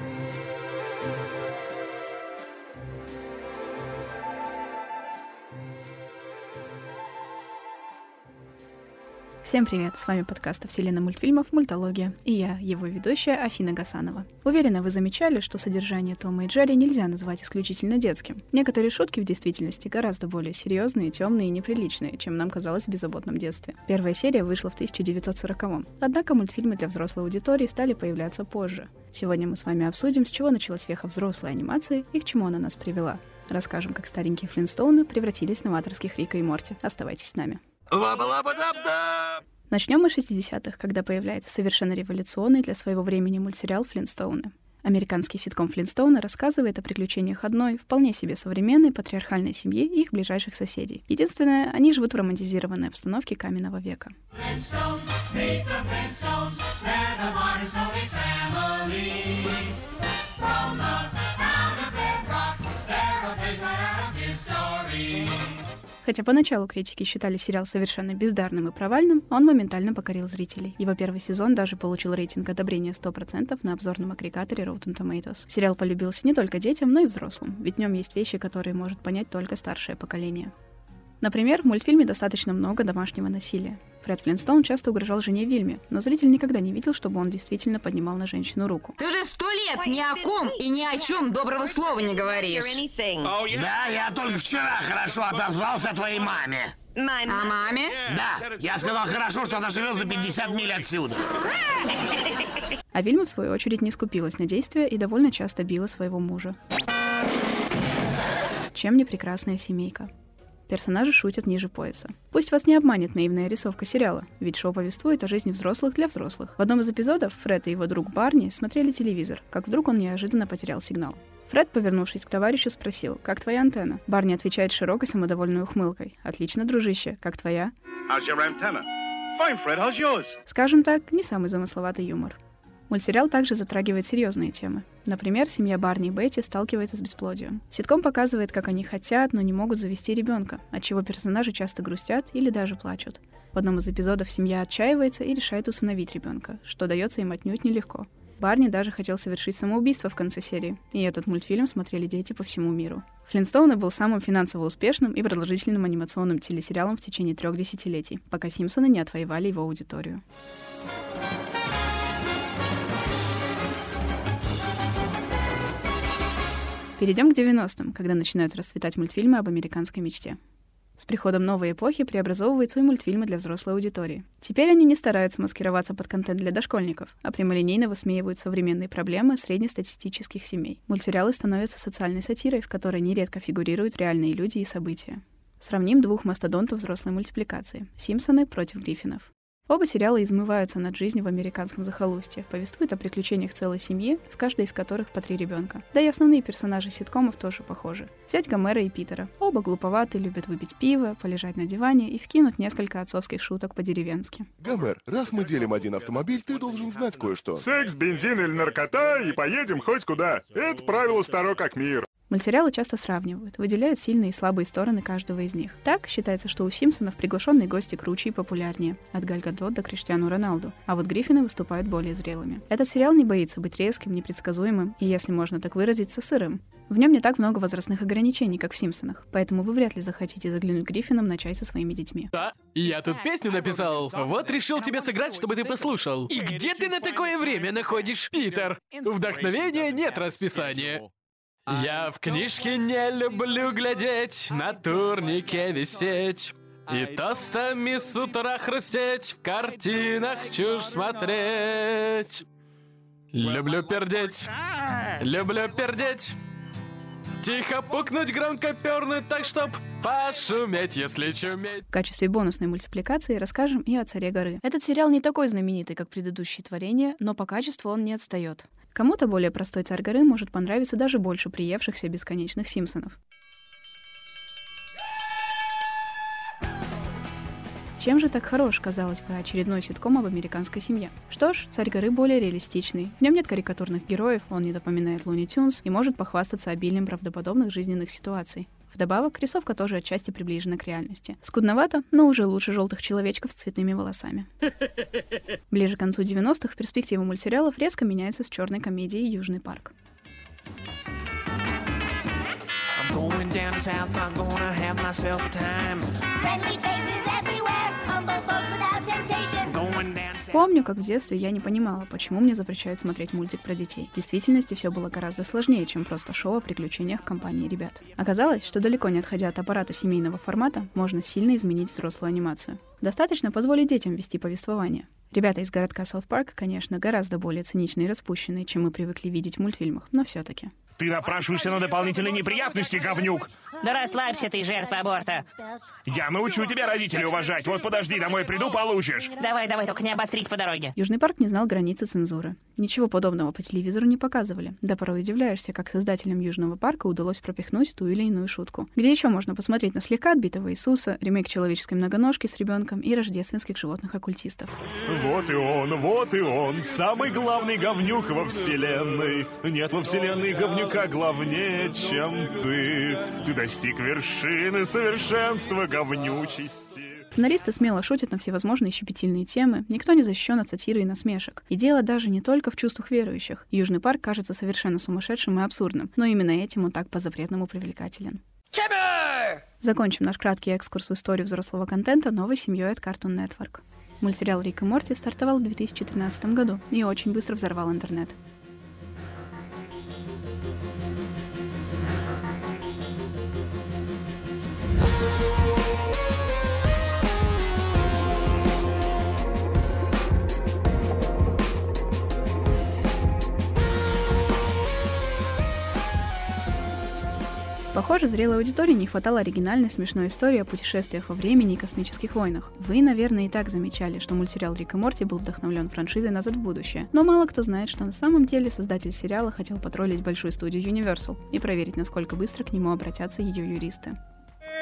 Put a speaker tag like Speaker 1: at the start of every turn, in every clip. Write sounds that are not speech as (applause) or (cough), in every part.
Speaker 1: Thank you. Всем привет! С вами подкаст о вселенной мультфильмов «Мультология» и я, его ведущая Афина Гасанова. Уверена, вы замечали, что содержание Тома и Джерри нельзя назвать исключительно детским. Некоторые шутки в действительности гораздо более серьезные, темные и неприличные, чем нам казалось в беззаботном детстве. Первая серия вышла в 1940-м, однако мультфильмы для взрослой аудитории стали появляться позже. Сегодня мы с вами обсудим, с чего началась веха взрослой анимации и к чему она нас привела. Расскажем, как старенькие Флинстоуны превратились в новаторских Рика и Морти. Оставайтесь с нами. Начнем мы с 60-х, когда появляется совершенно революционный для своего времени мультсериал «Флинстоуны». Американский ситком Флинстоуны рассказывает о приключениях одной, вполне себе современной патриархальной семьи и их ближайших соседей. Единственное, они живут в романтизированной обстановке каменного века. From Хотя поначалу критики считали сериал совершенно бездарным и провальным, он моментально покорил зрителей. Его первый сезон даже получил рейтинг одобрения 100% на обзорном агрегаторе Rotten Tomatoes. Сериал полюбился не только детям, но и взрослым, ведь в нем есть вещи, которые может понять только старшее поколение. Например, в мультфильме достаточно много домашнего насилия. Фред Флинстоун часто угрожал жене Вильме, но зритель никогда не видел, чтобы он действительно поднимал на женщину руку.
Speaker 2: Ты уже сто лет ни о ком и ни о чем доброго слова не говоришь.
Speaker 3: Да, я только вчера хорошо отозвался о твоей маме.
Speaker 2: О маме?
Speaker 3: Да, я сказал хорошо, что она живет за 50 миль отсюда.
Speaker 1: А Вильма, в свою очередь, не скупилась на действия и довольно часто била своего мужа. Чем не прекрасная семейка? Персонажи шутят ниже пояса. Пусть вас не обманет наивная рисовка сериала, ведь шоу повествует о жизни взрослых для взрослых. В одном из эпизодов Фред и его друг Барни смотрели телевизор, как вдруг он неожиданно потерял сигнал. Фред, повернувшись к товарищу, спросил, «Как твоя антенна?» Барни отвечает широкой самодовольной ухмылкой. «Отлично, дружище. Как твоя?»
Speaker 4: How's your antenna? Fine, Fred. How's yours?
Speaker 1: Скажем так, не самый замысловатый юмор. Мультсериал также затрагивает серьезные темы. Например, семья Барни и Бетти сталкивается с бесплодием. Ситком показывает, как они хотят, но не могут завести ребенка, отчего персонажи часто грустят или даже плачут. В одном из эпизодов семья отчаивается и решает усыновить ребенка, что дается им отнюдь нелегко. Барни даже хотел совершить самоубийство в конце серии, и этот мультфильм смотрели дети по всему миру. Флинстоуны был самым финансово успешным и продолжительным анимационным телесериалом в течение трех десятилетий, пока Симпсоны не отвоевали его аудиторию. Перейдем к 90-м, когда начинают расцветать мультфильмы об американской мечте. С приходом новой эпохи преобразовываются и мультфильмы для взрослой аудитории. Теперь они не стараются маскироваться под контент для дошкольников, а прямолинейно высмеивают современные проблемы среднестатистических семей. Мультсериалы становятся социальной сатирой, в которой нередко фигурируют реальные люди и события. Сравним двух мастодонтов взрослой мультипликации — «Симпсоны против Гриффинов». Оба сериала измываются над жизнью в американском захолустье, повествуют о приключениях целой семьи, в каждой из которых по три ребенка. Да и основные персонажи ситкомов тоже похожи. Взять Гомера и Питера. Оба глуповаты, любят выпить пиво, полежать на диване и вкинуть несколько отцовских шуток по-деревенски.
Speaker 5: Гомер, раз мы делим один автомобиль, ты должен знать кое-что.
Speaker 6: Секс, бензин или наркота, и поедем хоть куда. Это правило старо как мир.
Speaker 1: Мультсериалы часто сравнивают, выделяют сильные и слабые стороны каждого из них. Так, считается, что у Симпсонов приглашенные гости круче и популярнее, от Галь Гадот до Криштиану Роналду, а вот Гриффины выступают более зрелыми. Этот сериал не боится быть резким, непредсказуемым и, если можно так выразиться, сырым. В нем не так много возрастных ограничений, как в Симпсонах, поэтому вы вряд ли захотите заглянуть Гриффинам на чай со своими детьми.
Speaker 7: Да, я тут песню написал. Вот решил тебе сыграть, чтобы ты послушал. И где ты на такое время находишь, Питер? Вдохновения нет расписания. Я в книжке не люблю глядеть, на турнике висеть. И тостами с утра хрустеть, в картинах чушь смотреть. Люблю пердеть, люблю пердеть. Тихо пукнуть, громко пернуть, так чтоб пошуметь, если чуметь.
Speaker 1: В качестве бонусной мультипликации расскажем и о «Царе горы». Этот сериал не такой знаменитый, как предыдущие творения, но по качеству он не отстает. Кому-то более простой царь горы может понравиться даже больше приевшихся бесконечных Симпсонов. Чем же так хорош, казалось бы, очередной ситком об американской семье? Что ж, «Царь горы» более реалистичный. В нем нет карикатурных героев, он не напоминает Луни Тюнс и может похвастаться обилием правдоподобных жизненных ситуаций. Вдобавок, рисовка тоже отчасти приближена к реальности. Скудновато, но уже лучше желтых человечков с цветными волосами. (laughs) Ближе к концу 90-х перспективы мультсериалов резко меняются с черной комедией «Южный парк».
Speaker 8: Going down south, not gonna have myself a time.
Speaker 9: Friendly faces everywhere, humble folks without temptation.
Speaker 8: Going down south.
Speaker 1: Помню, как в детстве я не понимала, почему мне запрещают смотреть мультик про детей. В действительности все было гораздо сложнее, чем просто шоу о приключениях компании ребят. Оказалось, что далеко не отходя от аппарата семейного формата, можно сильно изменить взрослую анимацию. Достаточно позволить детям вести повествование. Ребята из городка Саут Парк, конечно, гораздо более циничные и распущенные, чем мы привыкли видеть в мультфильмах, но все-таки.
Speaker 3: Ты напрашиваешься на дополнительные неприятности, говнюк.
Speaker 10: Да расслабься ты, жертва аборта.
Speaker 3: Я научу тебя родителей уважать. Вот подожди, домой приду, получишь.
Speaker 10: Давай, давай, только не обострить по дороге.
Speaker 1: Южный парк не знал границы цензуры. Ничего подобного по телевизору не показывали. Да порой удивляешься, как создателям Южного парка удалось пропихнуть ту или иную шутку. Где еще можно посмотреть на слегка отбитого Иисуса, ремейк человеческой многоножки с ребенком и рождественских животных-оккультистов.
Speaker 6: Вот и он, вот и он, самый главный говнюк во вселенной. Нет во вселенной говнюка главнее, чем ты. Ты достиг вершины совершенства говнючести.
Speaker 1: Сценаристы смело шутят на всевозможные щепетильные темы, никто не защищен от сатиры и насмешек. И дело даже не только в чувствах верующих. Южный парк кажется совершенно сумасшедшим и абсурдным, но именно этим он так по-запретному привлекателен. Закончим наш краткий экскурс в историю взрослого контента новой семьей от Cartoon Network. Мультсериал «Рик и Морти» стартовал в 2013 году и очень быстро взорвал интернет. Похоже, зрелой аудитории не хватало оригинальной смешной истории о путешествиях во времени и космических войнах. Вы, наверное, и так замечали, что мультсериал Рик и Морти был вдохновлен франшизой «Назад в будущее». Но мало кто знает, что на самом деле создатель сериала хотел потроллить большую студию Universal и проверить, насколько быстро к нему обратятся ее юристы.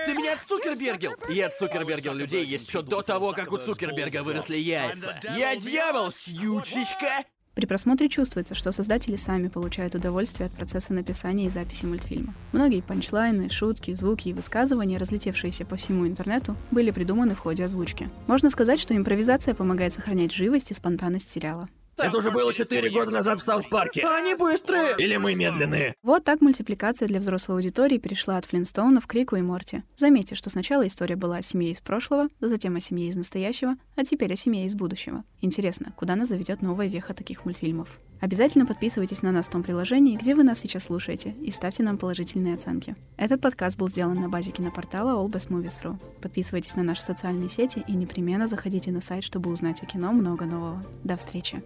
Speaker 11: Ты меня отцукербергил? Я отцукербергил людей еще до того, как у Цукерберга выросли яйца. Я дьявол, сьючечка!
Speaker 1: При просмотре чувствуется, что создатели сами получают удовольствие от процесса написания и записи мультфильма. Многие панчлайны, шутки, звуки и высказывания, разлетевшиеся по всему интернету, были придуманы в ходе озвучки. Можно сказать, что импровизация помогает сохранять живость и спонтанность сериала.
Speaker 11: Это уже было четыре года назад в Саут-парке. Они быстрые! Или мы медленные?
Speaker 1: Вот так мультипликация для взрослой аудитории перешла от Флинстоунов к Рику и Морти. Заметьте, что сначала история была о семье из прошлого, затем о семье из настоящего, а теперь о семье из будущего. Интересно, куда нас заведет новая веха таких мультфильмов? Обязательно подписывайтесь на нас в том приложении, где вы нас сейчас слушаете, и ставьте нам положительные оценки. Этот подкаст был сделан на базе кинопортала allbestmovies.ru. Подписывайтесь на наши социальные сети и непременно заходите на сайт, чтобы узнать о кино много нового. До встречи!